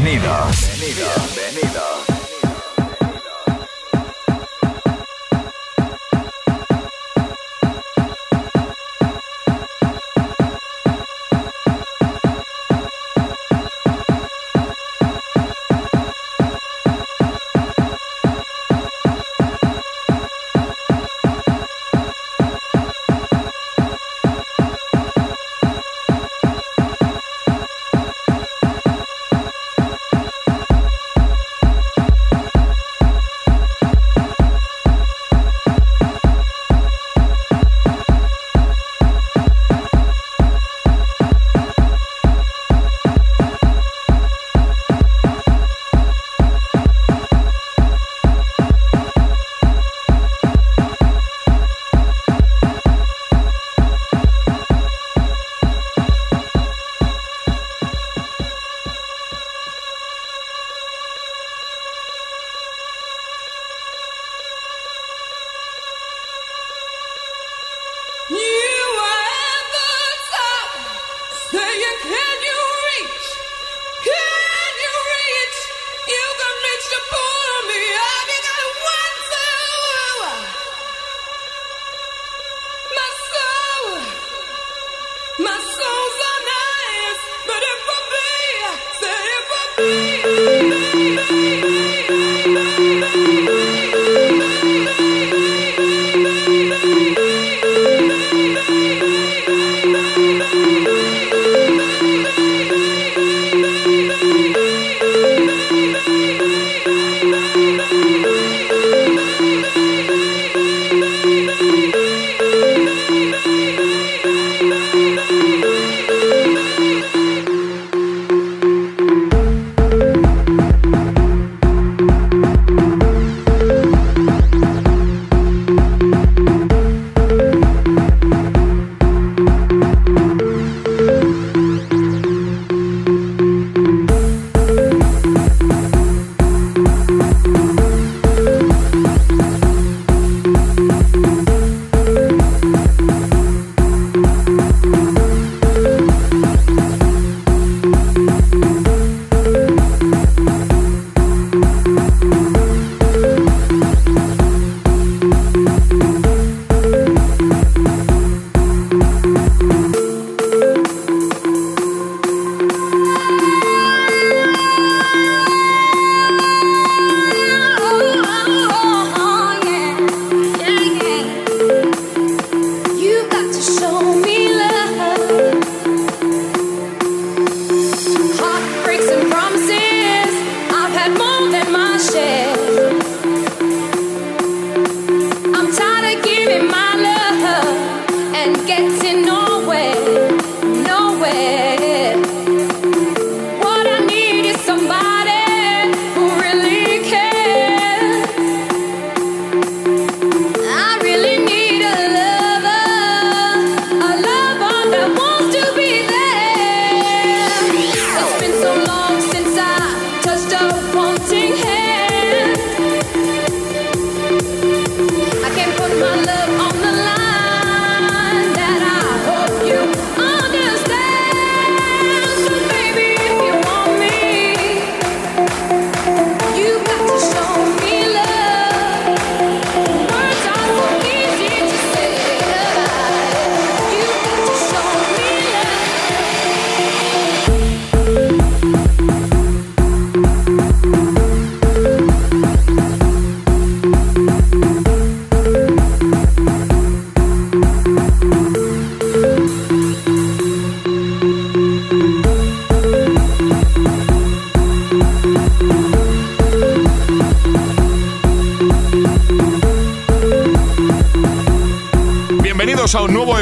Bienvenidos.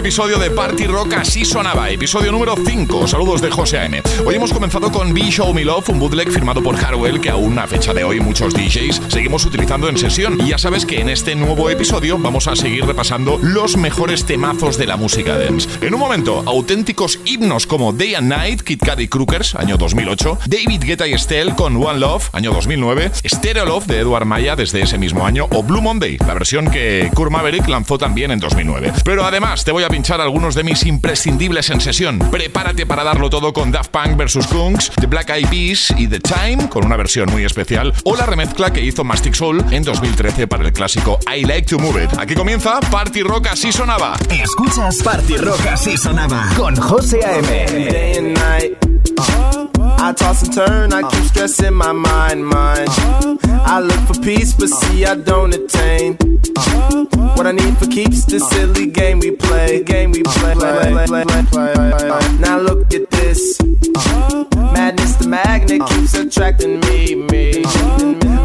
Episodio de Party Rock Así Sonaba, episodio número 5. Saludos de José A.M. Hoy hemos comenzado con Be Show Me Love, un bootleg firmado por Harwell que aún a fecha de hoy muchos DJs seguimos utilizando en sesión. Y ya sabes que en este nuevo episodio vamos a seguir repasando los mejores temazos de la música dance. En un momento, auténticos himnos como Day and Night, Kid Cudi Crookers, año 2008, David Guetta y Estelle con One Love, año 2009, Stereo Love de Edward Maya desde ese mismo año, o Blue Monday, la versión que Kurt Maverick lanzó también en 2009. Pero además te voy a pinchar algunos de mis imprescindibles en sesión. Prepárate para darlo todo con Daft Punk vs. Kunks, The Black Eyed Peas y The Time, con una versión muy especial, o la remezcla que hizo Mastic Soul en 2013 para el clásico I Like to Move It. Aquí comienza Party Rock así sonaba. Escuchas Party Rock así sonaba con José A.M. I toss and turn, I keep stressing my mind, mind. I look for peace, but see I don't attain. What I need for keeps the silly game we play, game we play. Now look at this. Madness, the magnet keeps attracting me, me.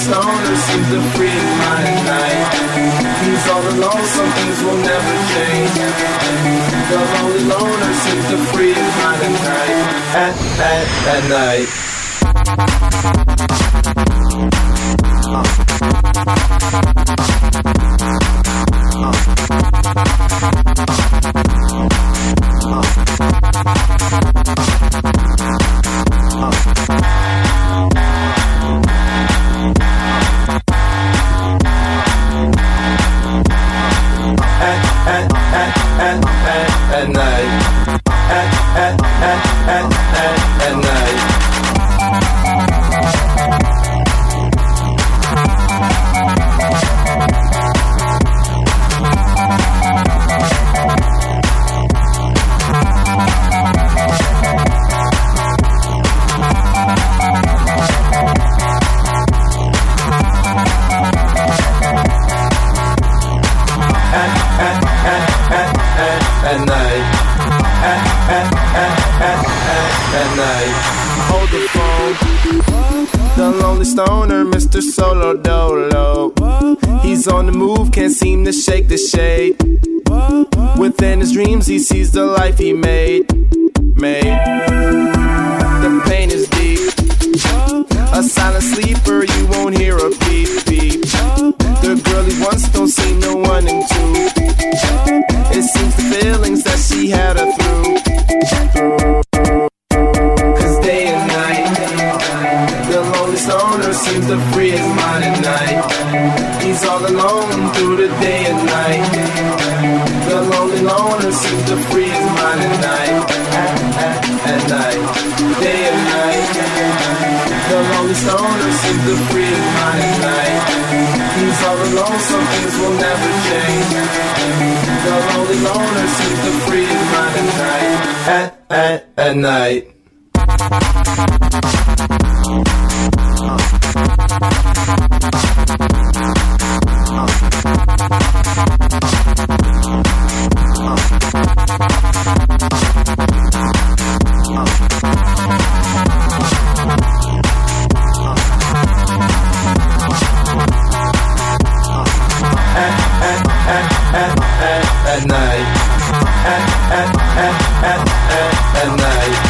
The lonely stoner seems to free mind at night. He's all alone, some things will never change. The lonely loner seems to free mind at night. At, at, at night. at At, at, at, at, at, at night. Stoner, Mr. Solo Dolo. He's on the move, can't seem to shake the shade. Within his dreams, he sees the life he made. Made. The pain is deep. A silent sleeper, you won't hear a beep beep. The girl he once don't seem no one in two. It the feelings that she had her through. through. seems to free his mind at night. He's all alone through the day and night. The lonely loner seems to free his mind at night. At, night, day and night. The lonely stoner seems to free his mind at night. He's all alone, some things will never. The lonely his at. At, at, at night. At, at, at, at, at, night.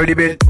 dirty bit.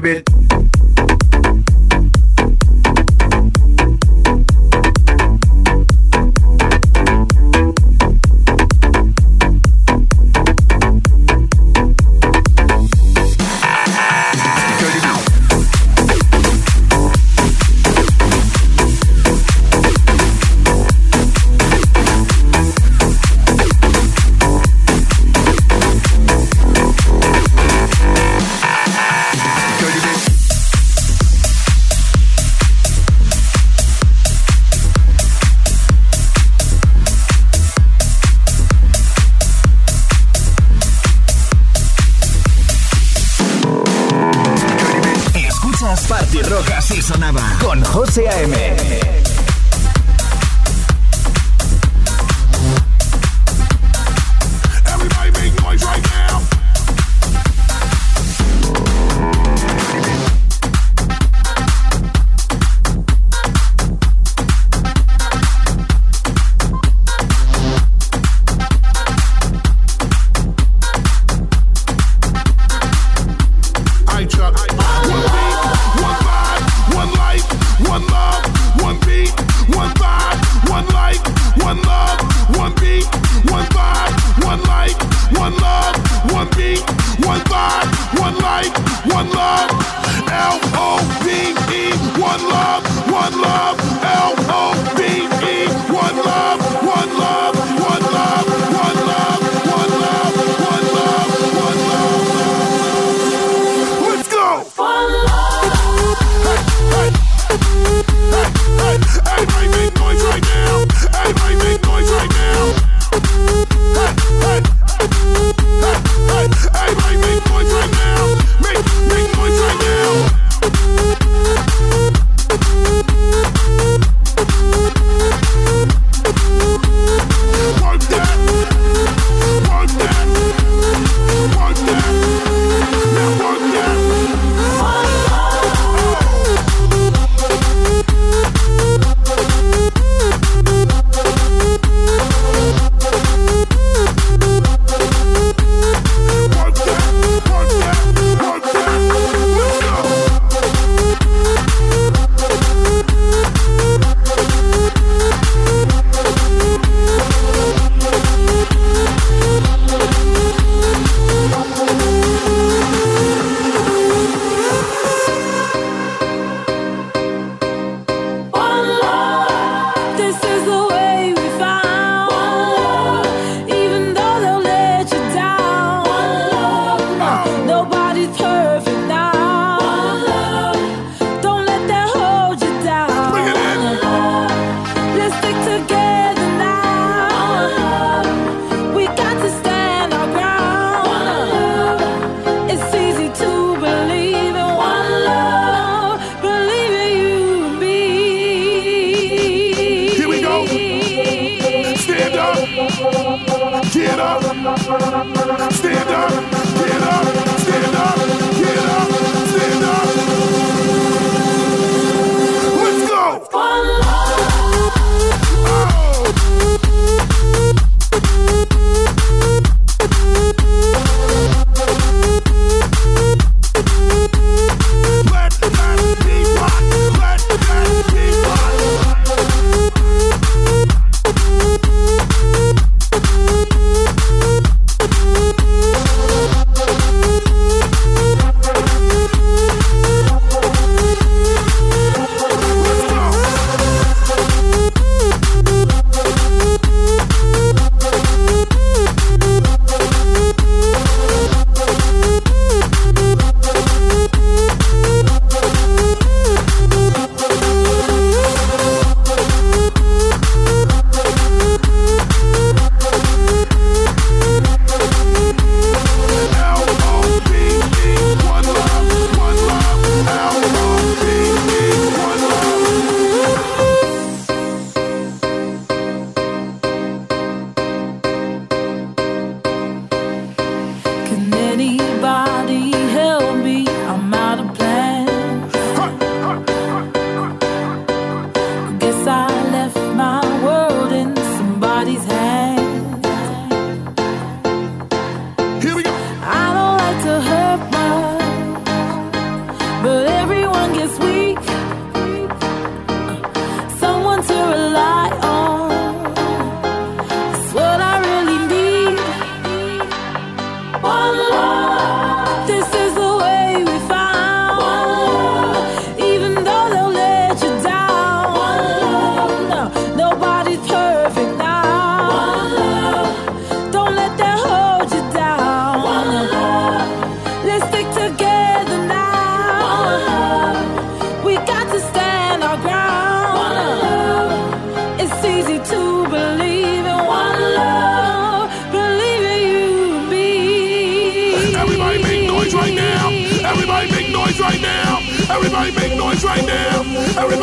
bit.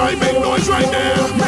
I make noise right now.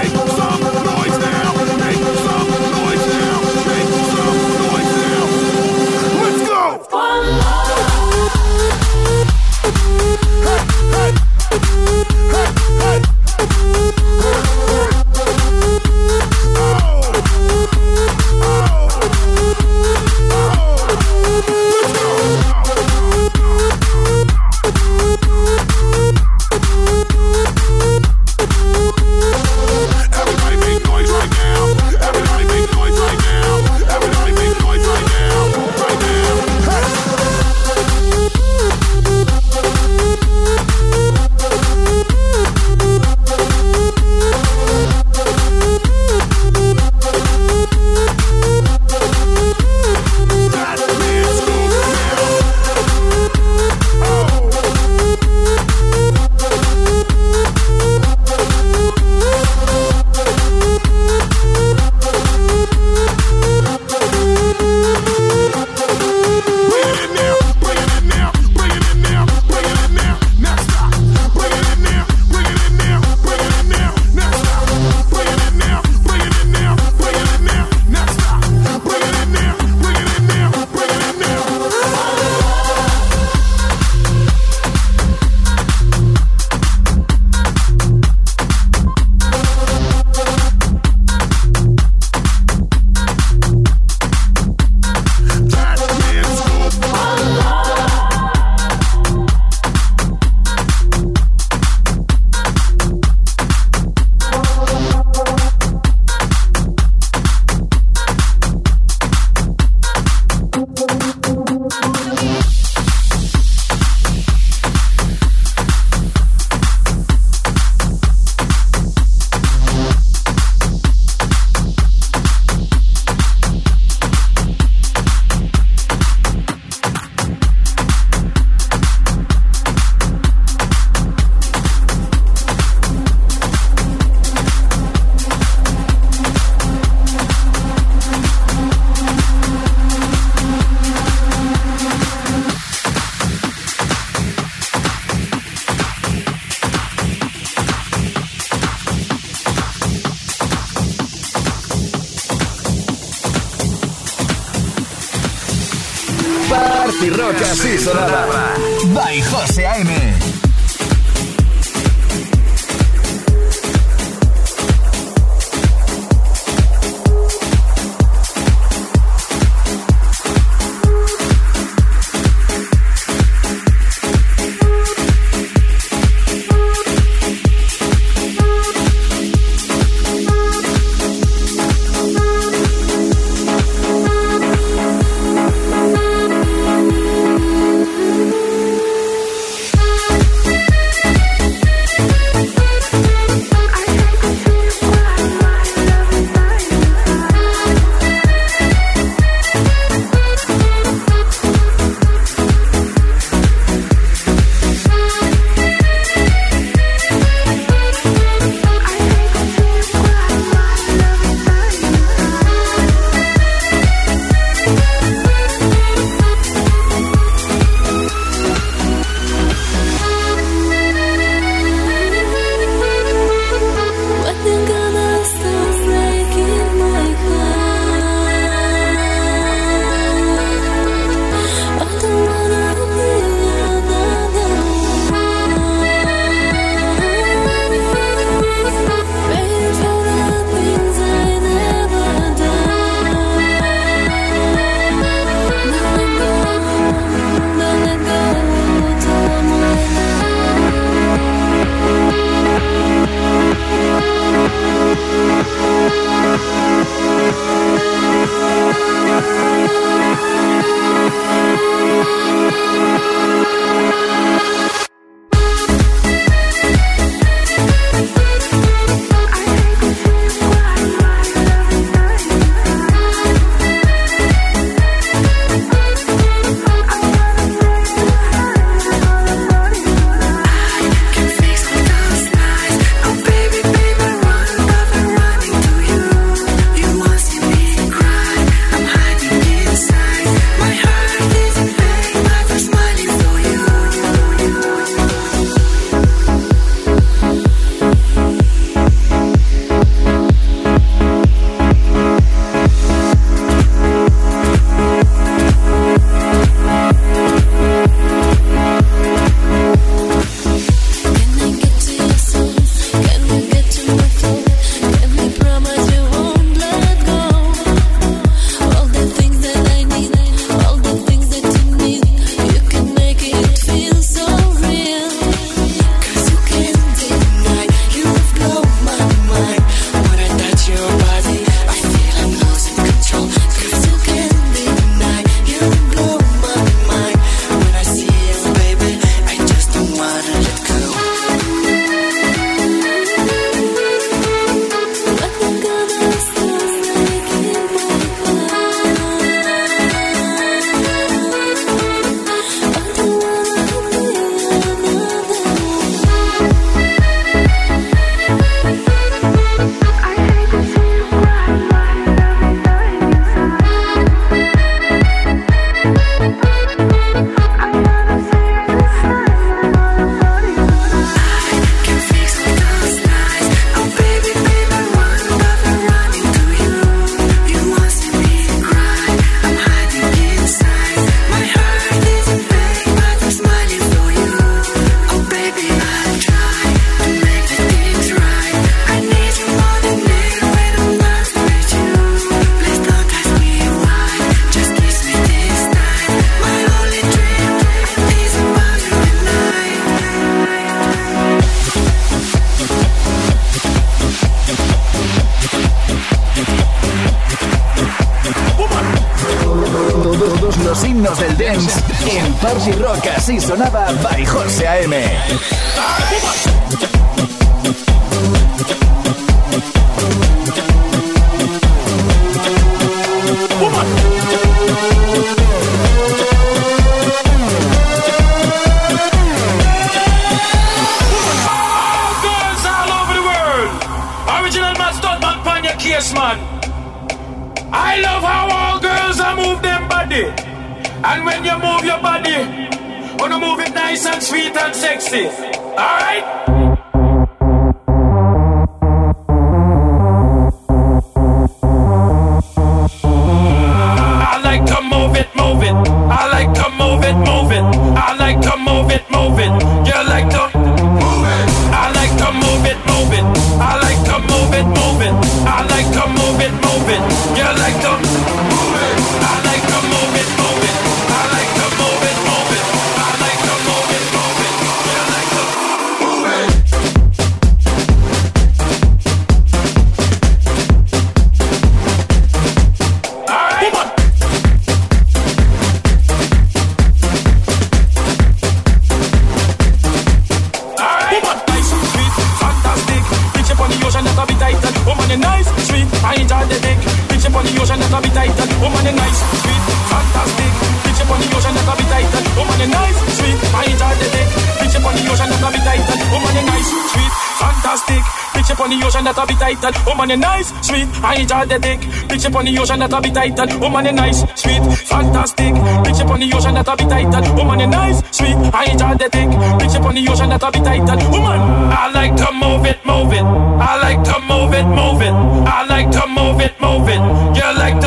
Man. I love how all girls are move them body. And when you move your body, wanna move it nice and sweet and sexy. Alright? I enjoy the dick. Up on the ocean, that'll be title. Woman, you nice, sweet, fantastic. Up on the ocean, that'll be title. Woman, you nice, sweet, I enjoy the dick. Up on the ocean, that'll be title. Woman, I like to move it, move it. I like to move it, move it. I like to move it, move it. You like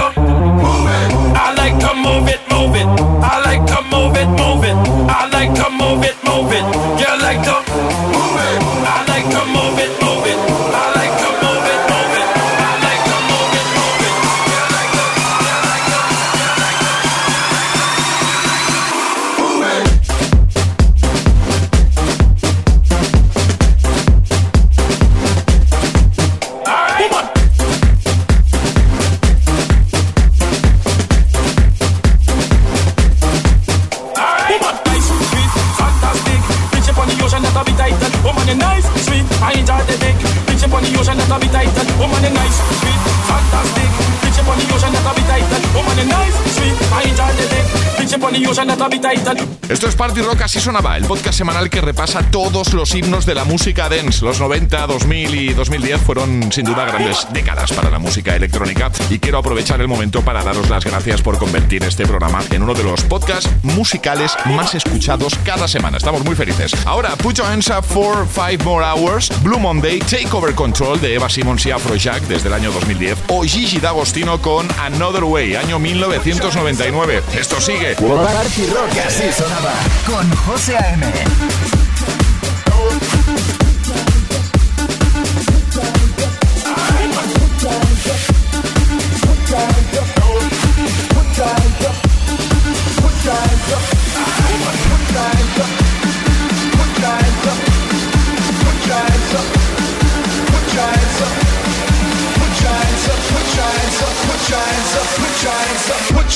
así sonaba, el podcast semanal que repasa todos los himnos de la música dance. Los 90, 2000 y 2010 fueron sin duda grandes décadas para la música electrónica y quiero aprovechar el momento para daros las gracias por convertir este programa en uno de los podcasts musicales más escuchados cada semana. Estamos muy felices. Ahora, Put Your Hands Up for Five More Hours, Blue Monday, Take Over Control de Eva Simmons y Afrojack desde el año 2010 o Gigi D'Agostino con Another Way, año 1999. Esto sigue. Party Rock así sonaba con José A.M.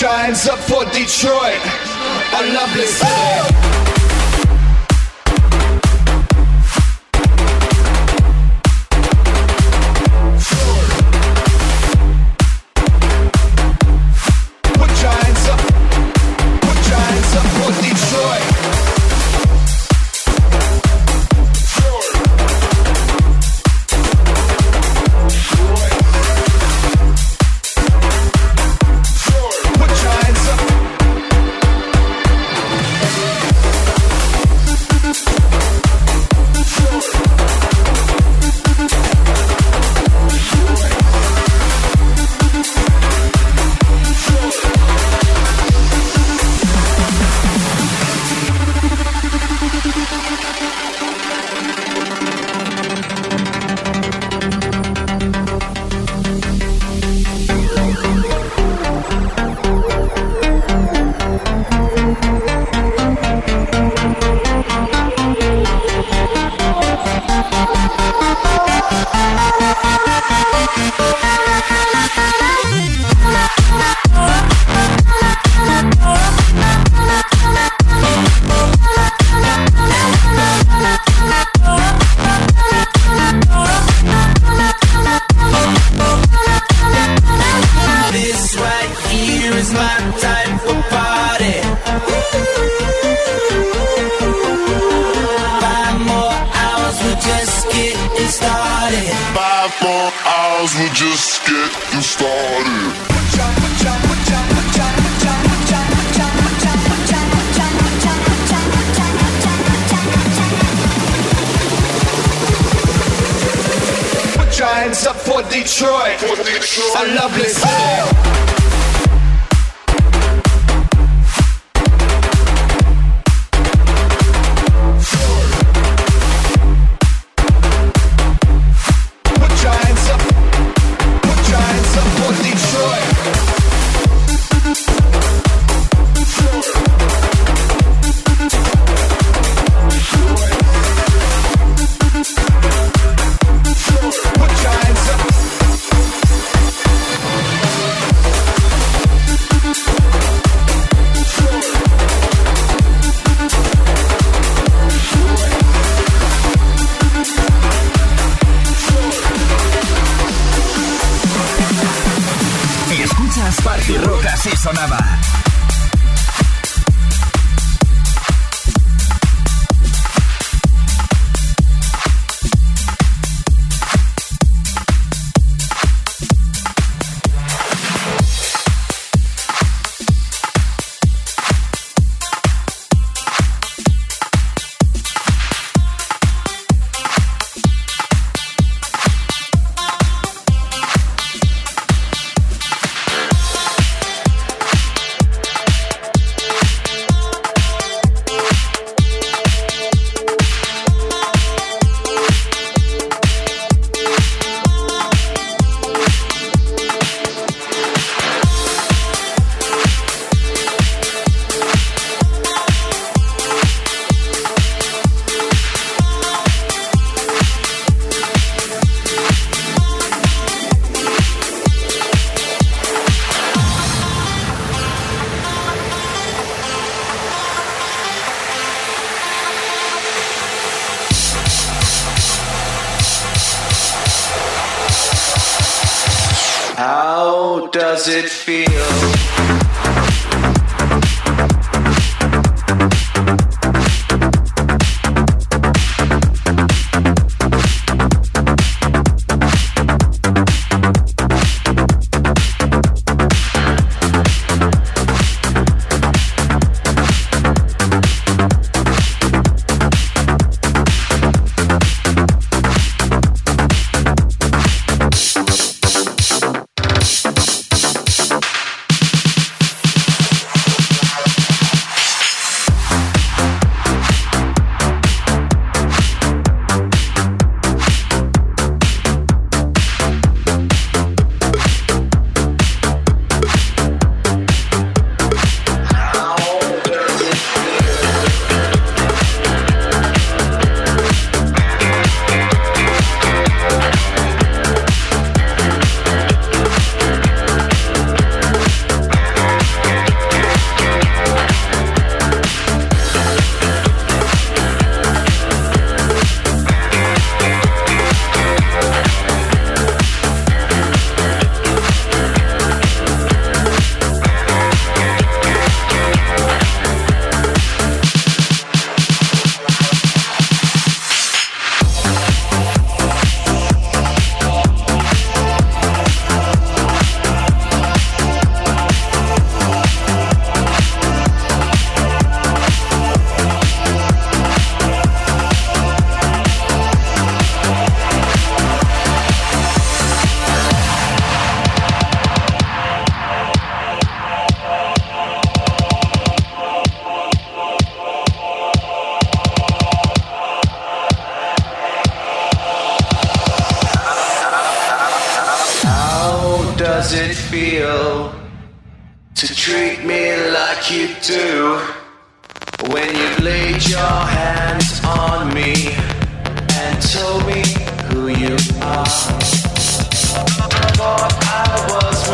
Giants up for Detroit, a lovely city.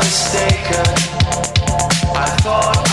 mistaken. I thought.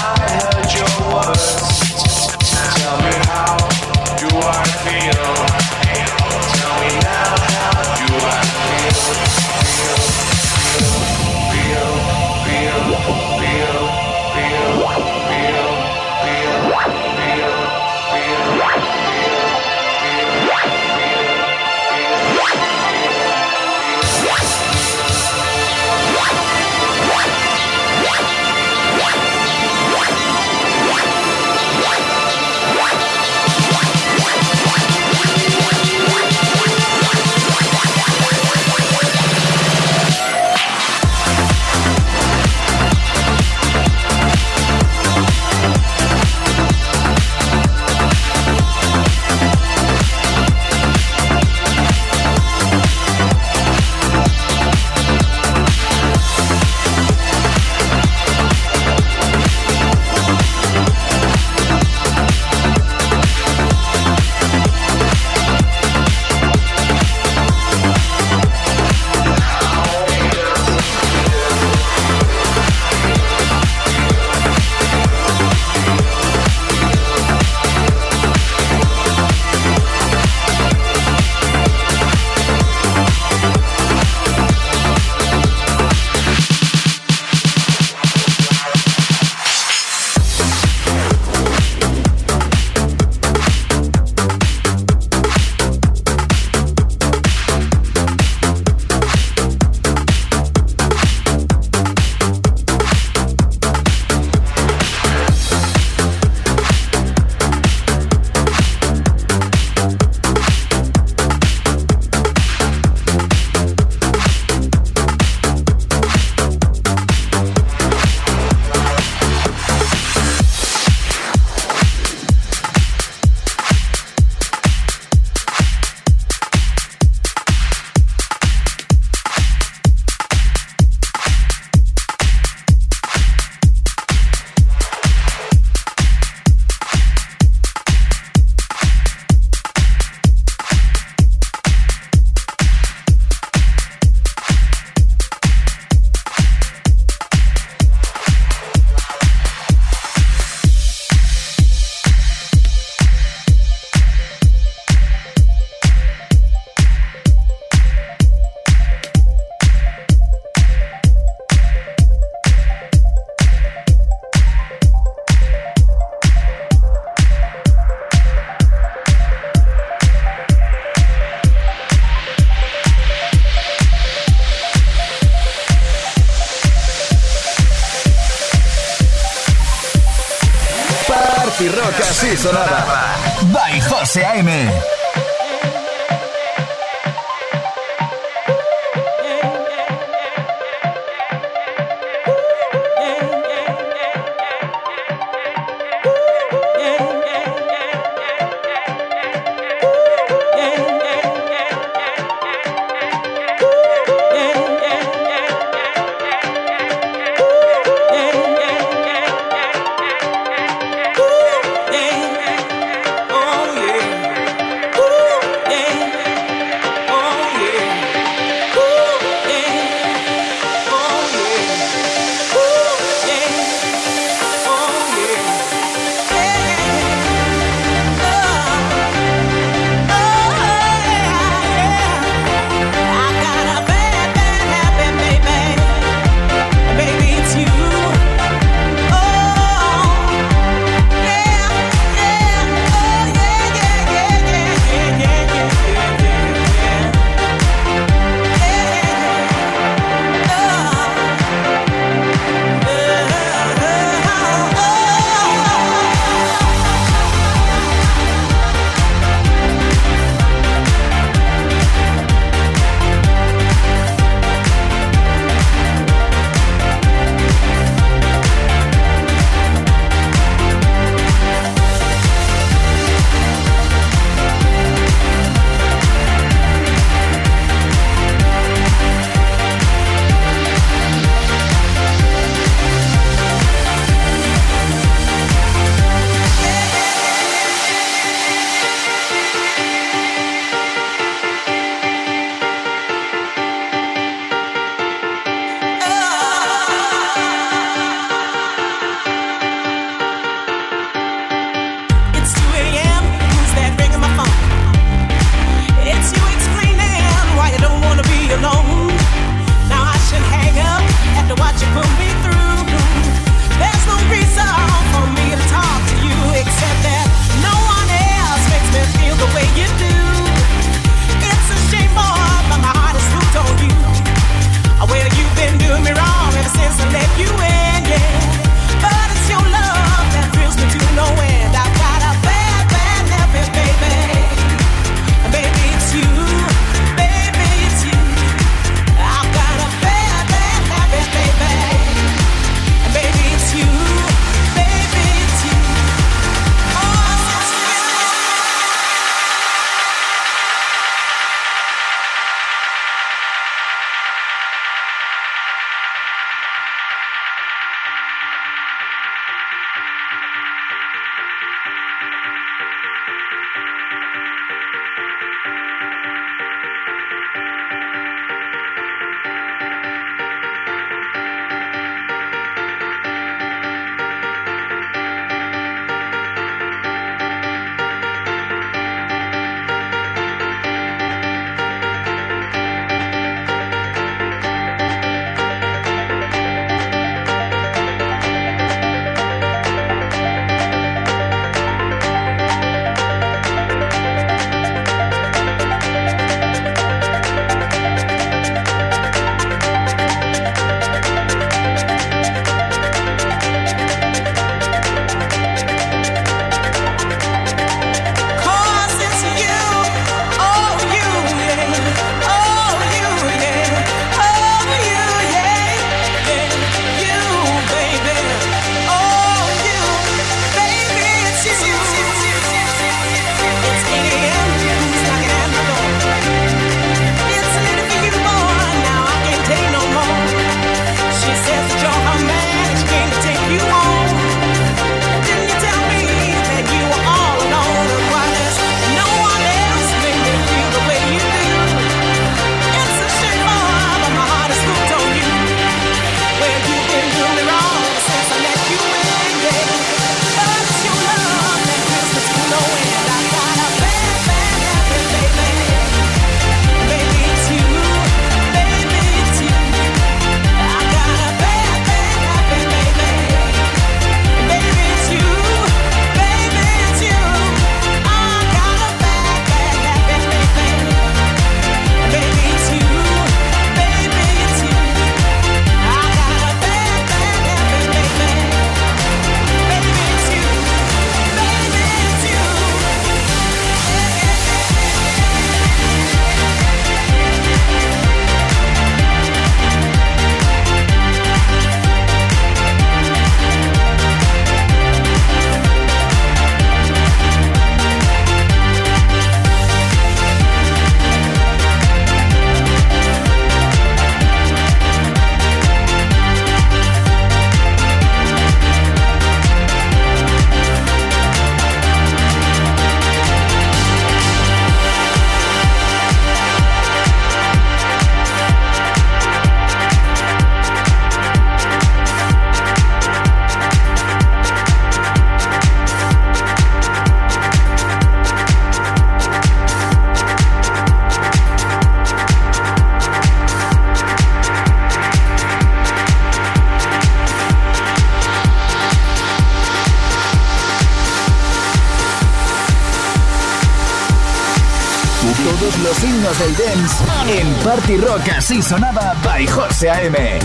Así sonaba by José A.M.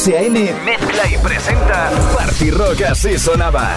José A.M. mezcla y presenta Party Rock así sonaba.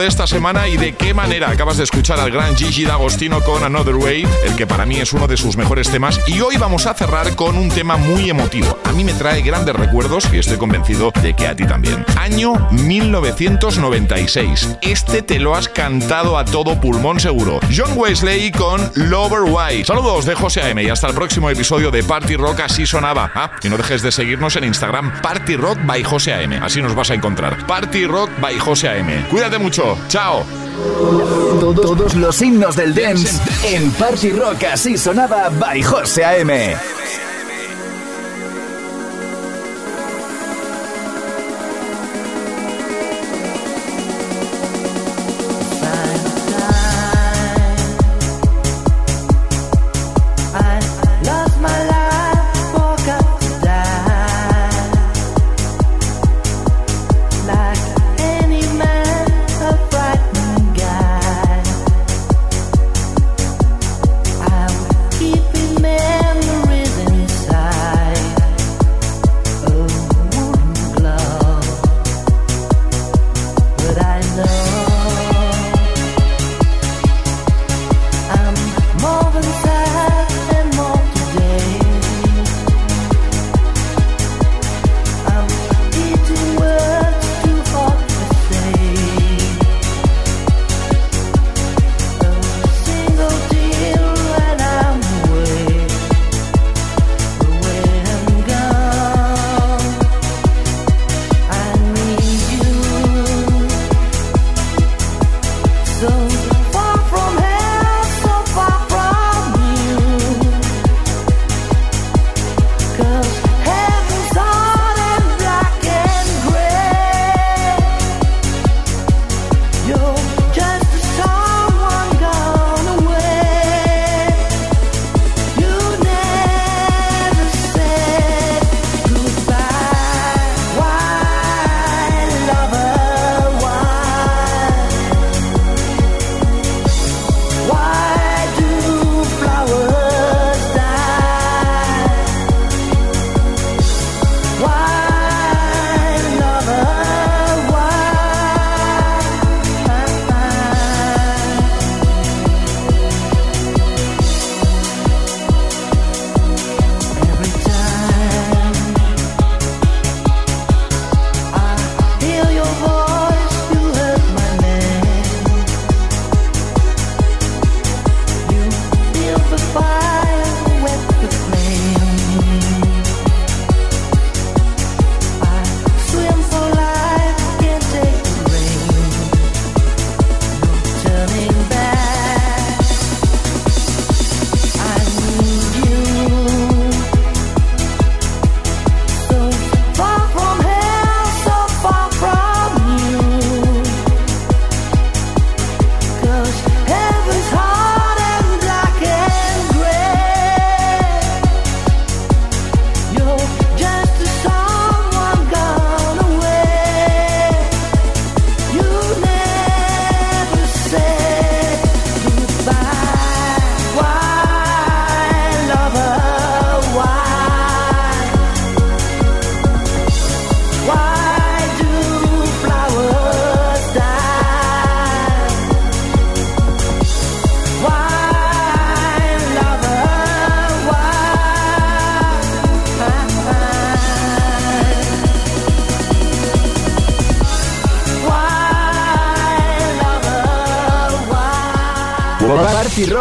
De esta semana y de qué manera acabas de escuchar al gran Gigi D'Agostino con Another Way, el que para mí es uno de sus mejores temas. Y hoy vamos a cerrar con un tema muy emotivo. A mí me trae grandes recuerdos y estoy convencido de que a ti también. Año 1996. Este te lo has cantado a todo pulmón seguro. John Wesley con Lover White. Saludos de José A.M. y hasta el próximo episodio de Party Rock Así Sonaba. Ah, y no dejes de seguirnos en Instagram Party Rock by José A.M. Así nos vas a encontrar. Party Rock by José Cuídate mucho. Chao. Todos los himnos del dance en Party Rock así sonaba by José A.M.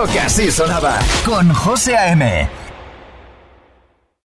Rock así sonaba con José A.M.